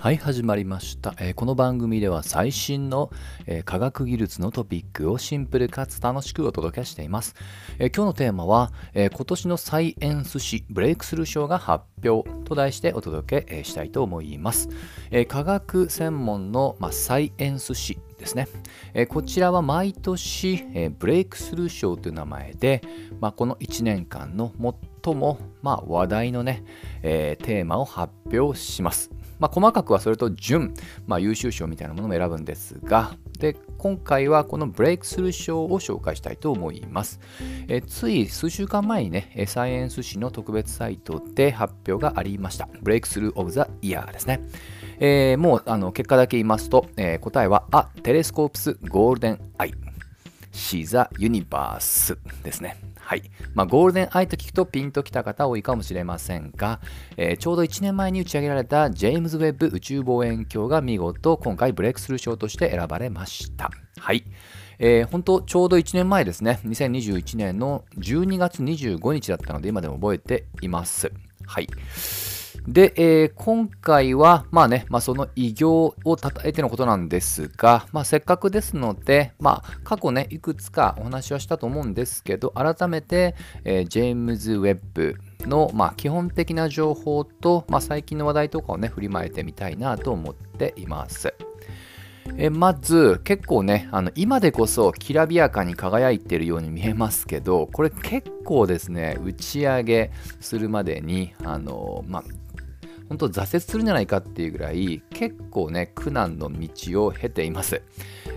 はい始まりました、えー、この番組では最新の、えー、科学技術のトピックをシンプルかつ楽しくお届けしています、えー、今日のテーマは、え今年のサイエンス誌ブレイクスルー賞が発表と題してお届け、えしたいと思います、え科学専門の、まあ、サイエンス誌ですね、えこちらは毎年、えブレイクスルー賞という名前で、まあ、この1年間の最も、まあ、話題のね、えテーマを発表します。まあ、細かくはそれと準、まあ、優秀賞みたいなものも選ぶんですが、で今回はこのブレイクスルー賞を紹介したいと思います。えつい数週間前にね、サイエンス誌の特別サイトで発表がありました。 Breakthrough of the Year ですね。えー、もうあの結果だけ言いますと、えー、答えは、あ、 Telescope's Golden Eye。シーザ・ユニバースですね。はい。まあ、ゴールデンアイと聞くとピンときた方多いかもしれませんが、えー、ちょうど1年前に打ち上げられたジェームズ・ウェッブ宇宙望遠鏡が見事今回ブレイクスルー賞として選ばれました。はい。えー、本当ちょうど1年前ですね、2021年の12月25日だったので今でも覚えています。はい。で、えー、今回は、まあね、まあ、その偉業をたたえてのことなんですが、まあ、せっかくですので、まあ、過去ね、いくつかお話はしたと思うんですけど、改めて、えー、ジェームズ・ウェッブの、まあ、基本的な情報と、まあ、最近の話題とかをね、振りまいてみたいなと思っています。えまず結構ねあの今でこそきらびやかに輝いてるように見えますけどこれ結構ですね打ち上げするまでにあの、まあ、本当挫折するんじゃないかっていうぐらい結構ね苦難の道を経ています、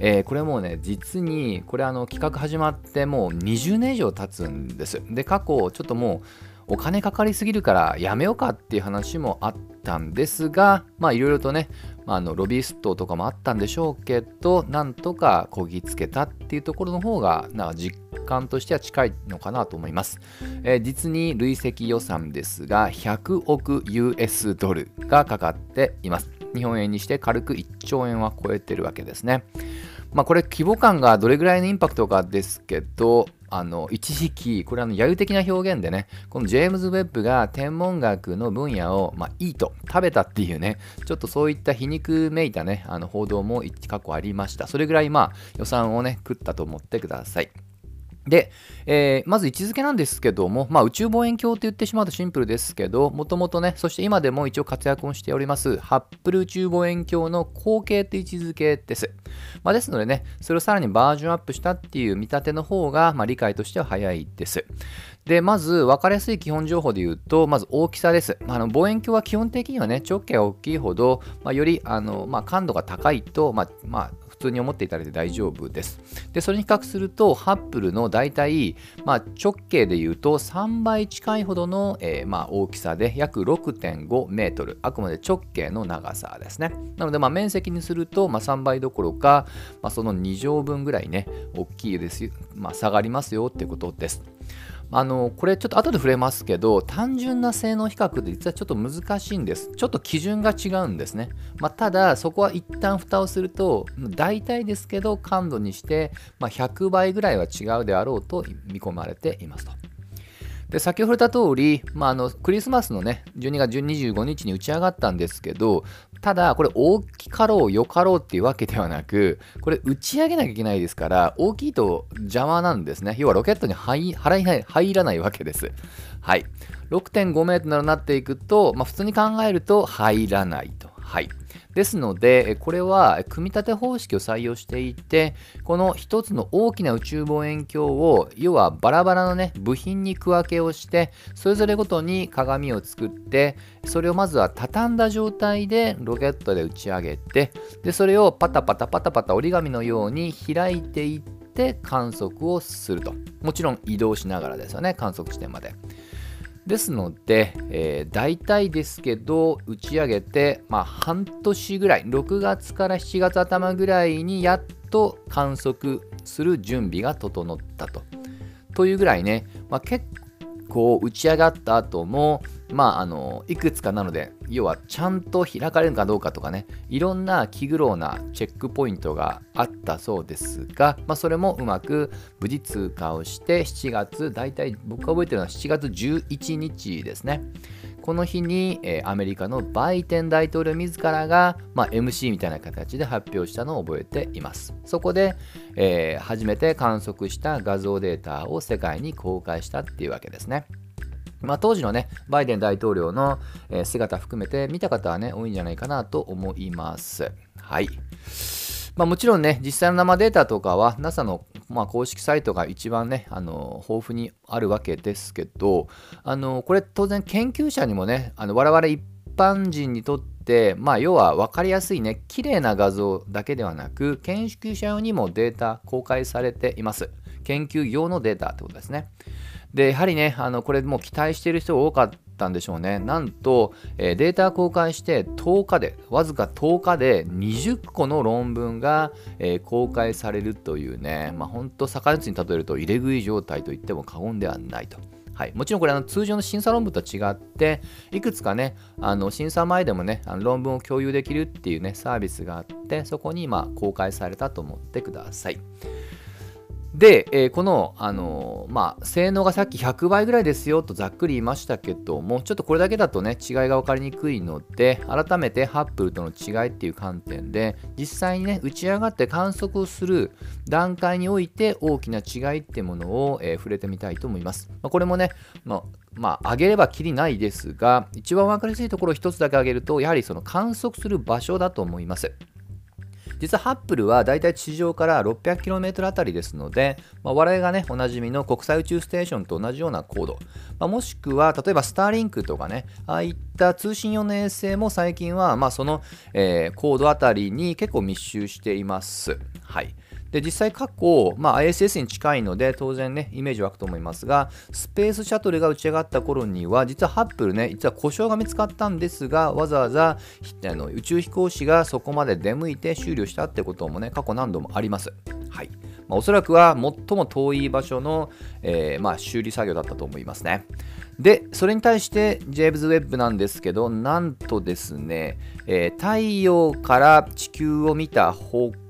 えー、これもうね実にこれあの企画始まってもう20年以上経つんです。で過去ちょっともうお金かかりすぎるからやめようかっていう話もあったんですがまあいろいろとねまあ、あのロビーストとかもあったんでしょうけどなんとかこぎつけたっていうところの方がな実感としては近いのかなと思います、えー、実に累積予算ですが100億 US ドルがかかっています。日本円にして軽く1兆円は超えてるわけですね。まあ、これ規模感がどれぐらいのインパクトかですけど、あの一時期、これあの揶揄的な表現でね、このジェームズ・ウェッブが天文学の分野を、まあ、いいと食べたっていうね、ちょっとそういった皮肉めいたね、あの報道も過去ありました。それぐらいまあ予算をね、食ったと思ってください。で、えー、まず位置づけなんですけども、まあ、宇宙望遠鏡って言ってしまうとシンプルですけど、もともとね、そして今でも一応活躍をしております、ハッブル宇宙望遠鏡の後継って位置づけです。まあ、ですのでね、それをさらにバージョンアップしたっていう見立ての方が、まあ、理解としては早いです。で、まず分かりやすい基本情報で言うと、まず大きさです。あの望遠鏡は基本的にはね、直径が大きいほど、まあ、よりあの、まあ、感度が高いと、まあまあ、普通に思っていただいて大丈夫です。で、それに比較すると、ハッブルの大体、まあ、直径で言うと3倍近いほどの、えー、まあ、大きさで約6.5メートル。あくまで直径の長さですね。なので、まあ、面積にすると、まあ、3倍どころか、まあ、その2乗分ぐらいね、大きいですよ。まあ、下がりますよってことです。あのこれちょっと後で触れますけど単純な性能比較で実はちょっと難しいんです。ちょっと基準が違うんですね、まあ、ただそこは一旦蓋をすると大体ですけど感度にして、まあ、100倍ぐらいは違うであろうと見込まれていますと。で先ほど言った通り、まあ、あのクリスマスのね12月25日に打ち上がったんですけどただこれ大きかろうよかろうっていうわけではなくこれ打ち上げなきゃいけないですから大きいと邪魔なんですね。要はロケットに入入らないわけです。はい。6.5メートルになっていくと、まあ、普通に考えると入らないと。はい。ですので、これは組み立て方式を採用していて、この一つの大きな宇宙望遠鏡を、要はバラバラのね、部品に区分けをして、それぞれごとに鏡を作って、それをまずは畳んだ状態でロケットで打ち上げて、で、それをパタパタパタパタ折り紙のように開いていって観測をすると。もちろん移動しながらですよね、観測地点まで。ですので、えー、大体ですけど、打ち上げて、まあ、半年ぐらい、6月から7月頭ぐらいにやっと観測する準備が整ったと。というぐらいね、まあ、結構打ち上がった後も、まあ、あのいくつかなので要はちゃんと開かれるかどうかとかねいろんな気苦労なチェックポイントがあったそうですが、まあ、それもうまく無事通過をして7月大体僕が覚えてるのは7月11日ですね。この日に、えー、アメリカのバイデン大統領自らが、まあ、MC みたいな形で発表したのを覚えています。そこで、えー、初めて観測した画像データを世界に公開したっていうわけですね。まあ、当時のね、バイデン大統領の、姿含めて見た方はね、多いんじゃないかなと思います。はい。まあ、もちろんね、実際の生データとかは NASA の、まあ、公式サイトが一番ね、あの豊富にあるわけですけど、あのこれ当然研究者にもね、あの我々一般人にとって、まあ、要は分かりやすいね、綺麗な画像だけではなく、研究者用にもデータ公開されています。研究用のデータってことですね。で、やはりね、あのこれもう期待している人が多かったんでしょうね。なんと、えー、データ公開して10日で、わずか10日で20個の論文が、えー、公開されるというね、まあ、本当、逆打つに例えると入れ食い状態と言っても過言ではないと。はい、もちろんこれあの通常の審査論文とは違っていくつかねあの審査前でもねあの論文を共有できるっていうねサービスがあってそこに今公開されたと思ってください。で、えー、この、あのー、まあ、性能がさっき100倍ぐらいですよとざっくり言いましたけども、ちょっとこれだけだとね、違いが分かりにくいので、改めてハッブルとの違いっていう観点で、実際にね、打ち上がって観測をする段階において大きな違いってものを、えー、触れてみたいと思います。まあ、これもね、まあ、まあ、上げればきりないですが、一番分かりやすいところを一つだけ上げると、やはりその観測する場所だと思います。実はハッブルはだいたい地上から 600km あたりですので、まあ、我々がね、おなじみの国際宇宙ステーションと同じような高度、まあ、もしくは例えばスターリンクとかね、ああいった通信用の衛星も最近は、まあ、その、えー、高度あたりに結構密集しています。はい。で実際過去、まあ、ISS に近いので当然ねイメージ湧くと思いますがスペースシャトルが打ち上がった頃には実はハッブルね実は故障が見つかったんですがわざわざあの宇宙飛行士がそこまで出向いて修理をしたってこともね過去何度もあります。はいまあ、おそらくは最も遠い場所の、えー、まあ、修理作業だったと思いますね。で、それに対してジェームズ・ウェッブなんですけど、なんとですね、えー、太陽から地球を見た方向、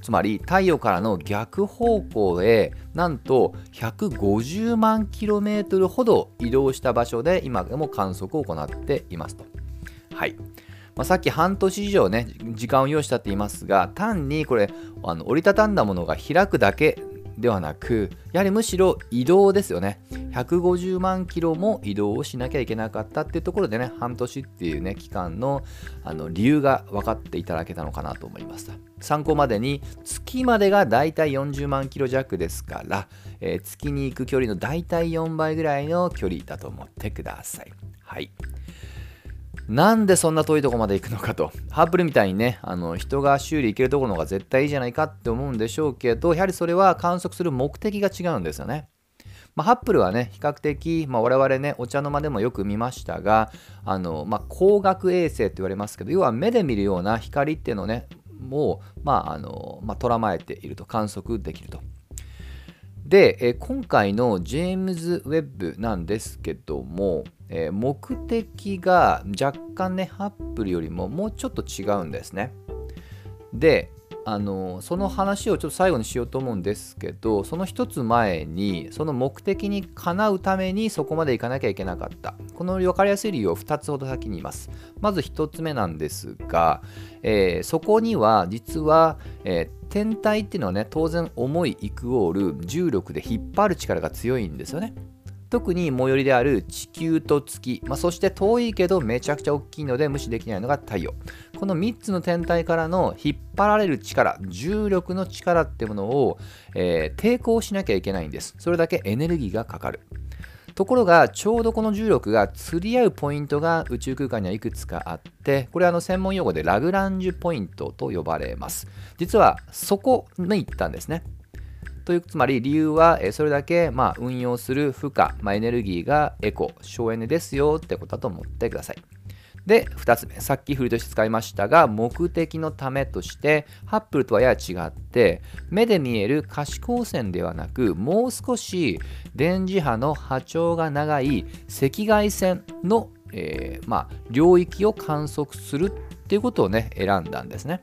つまり太陽からの逆方向へなんと150万キロメートルほど移動した場所で今でも観測を行っていますと。はい。まあ、さっき半年以上ね、時間を要したって言いますが、単にこれ、あの折りたたんだものが開くだけではなく、やはりむしろ移動ですよね。150万キロも移動をしなきゃいけなかったっていうところでね、半年っていうね、期間のあの理由が分かっていただけたのかなと思いました。参考までに、月までがだいたい40万キロ弱ですから、えー、月に行く距離のだいたい4倍ぐらいの距離だと思ってください。はい。なんでそんな遠いとこまで行くのかと。ハッブルみたいにね、あの人が修理行けるところの方が絶対いいじゃないかって思うんでしょうけど、やはりそれは観測する目的が違うんですよね。まあ、ハッブルはね、比較的、まあ、我々ね、お茶の間でもよく見ましたが、あのまあ、光学衛星って言われますけど、要は目で見るような光っていうのをね、もう、まああのまあ、捉まえていると、観測できると。で、え今回のジェームズ・ウェッブなんですけども、えー、目的が若干ね、ハッブルよりももうちょっと違うんですね。で、あのその話をちょっと最後にしようと思うんですけどその一つ前にその目的にかなうためにそこまで行かなきゃいけなかった。この分かりやすい理由を2つほど先に言います。まず1つ目なんですが、えー、そこには実は、えー、天体っていうのはね当然重いイクオール重力で引っ張る力が強いんですよね。特に最寄りである地球と月、まあ、そして遠いけどめちゃくちゃ大きいので無視できないのが太陽。この3つの天体からの引っ張られる力重力の力ってものを、えー、抵抗しなきゃいけないんです。それだけエネルギーがかかる。ところがちょうどこの重力が釣り合うポイントが宇宙空間にはいくつかあってこれはあの専門用語でラグランジュポイントと呼ばれます。実はそこに行ったんですね。というつまり理由はそれだけまあ運用する負荷、まあ、エネルギーがエコ省エネですよってことだと思ってください。で、2つ目、さっき振りとして使いましたが、目的のためとして、ハッブルとはやや違って、目で見える可視光線ではなく、もう少し電磁波の波長が長い赤外線の、えー、まあ、領域を観測するっていうことをね、選んだんですね。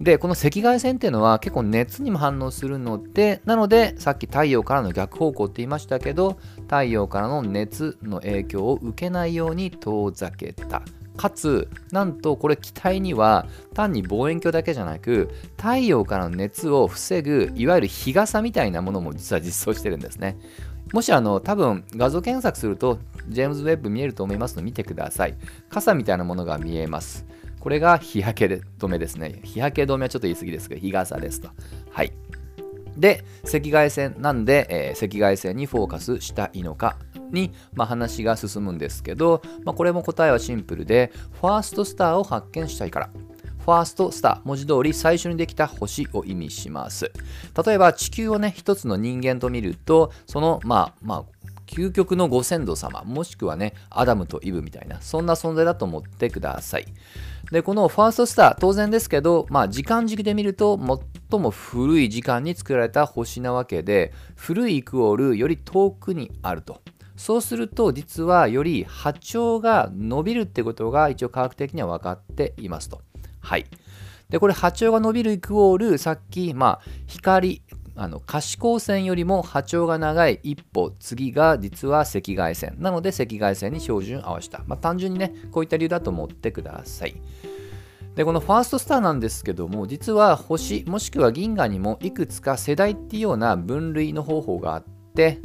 で、この赤外線っていうのは結構熱にも反応するので、なのでさっき太陽からの逆方向って言いましたけど、太陽からの熱の影響を受けないように遠ざけた。かつ、なんとこれ機体には単に望遠鏡だけじゃなく、太陽からの熱を防ぐ、いわゆる日傘みたいなものも実は実装してるんですね。もしあの、多分画像検索すると、ジェームズ・ウェッブ見えると思いますので見てください。傘みたいなものが見えます。これが日焼け止めですね。日焼け止めはちょっと言い過ぎですけど、日傘ですと。はい。で、赤外線なんで、えー、赤外線にフォーカスしたいのかに、まあ、話が進むんですけど、まあ、これも答えはシンプルで、ファーストスターを発見したいから。ファーストスター、文字通り最初にできた星を意味します。例えば地球をね、一つの人間と見ると、その、まあ、まあ、究極のご先祖様、もしくはね、アダムとイブみたいな、そんな存在だと思ってください。で、このファーストスター、当然ですけど、まあ、時間軸で見ると、最も古い時間に作られた星なわけで、古いイクオールより遠くにあると。そうすると、実はより波長が伸びるってことが一応科学的には分かっていますと。はい。で、これ波長が伸びるイクオール、さっき、まあ、光、あの可視光線よりも波長が長い一歩次が実は赤外線。なので赤外線に標準合わせた、まあ、単純にねこういった理由だと思ってください。でこのファーストスターなんですけども実は星もしくは銀河にもいくつか世代っていうような分類の方法があって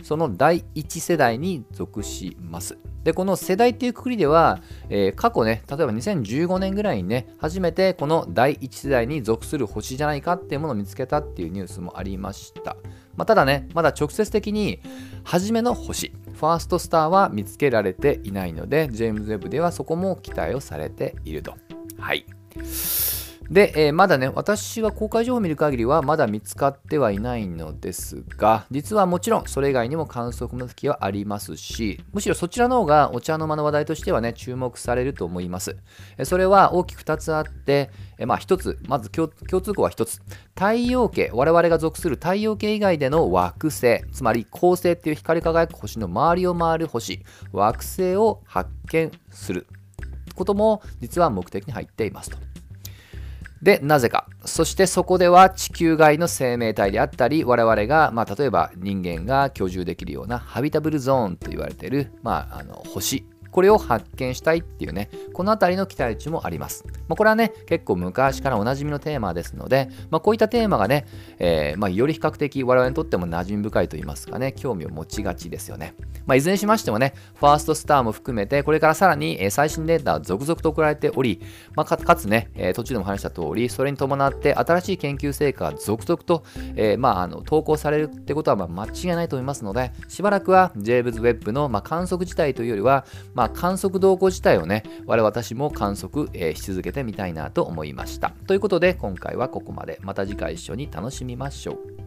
その第1世代に属しますで、この世代っていうくくりでは、えー、過去ね、例えば2015年ぐらいにね、初めてこの第1世代に属する星じゃないかっていうものを見つけたっていうニュースもありました。まあ、ただね、まだ直接的に初めの星、ファーストスターは見つけられていないので、ジェームズ・ウェブではそこも期待をされていると。はい。で、えー、まだね、私は公開情報を見る限りはまだ見つかってはいないのですが、実はもちろんそれ以外にも観測の時はありますし、むしろそちらの方がお茶の間の話題としてはね、注目されると思います。それは大きく2つあって、えまあ1つ、まず共通項は1つ。太陽系、我々が属する太陽系以外での惑星、つまり恒星っていう光り輝く星の周りを回る星、惑星を発見することも実は目的に入っていますと。で、なぜか。そしてそこでは地球外の生命体であったり、我々が、まあ、例えば人間が居住できるようなハビタブルゾーンと言われている、まあ、あの星これを発見したいっていうね、このあたりの期待値もあります。まあ、これはね、結構昔からおなじみのテーマですので、まあ、こういったテーマがね、えー、まあ、より比較的我々にとっても馴染み深いと言いますかね、興味を持ちがちですよね。ま、いずれにしましてもね、ファーストスターも含めて、これからさらに最新データ続々と送られており、ま、かつね、え、途中でも話した通り、それに伴って新しい研究成果が続々と、えー、まあ、あの投稿されるってことはま間違いないと思いますので、しばらくは j ェーブズウェッブのま観測自体というよりは、まあ、観測動向自体をね、我々私も観測、えー、し続けてみたいなと思いました。ということで、今回はここまで。また次回一緒に楽しみましょう。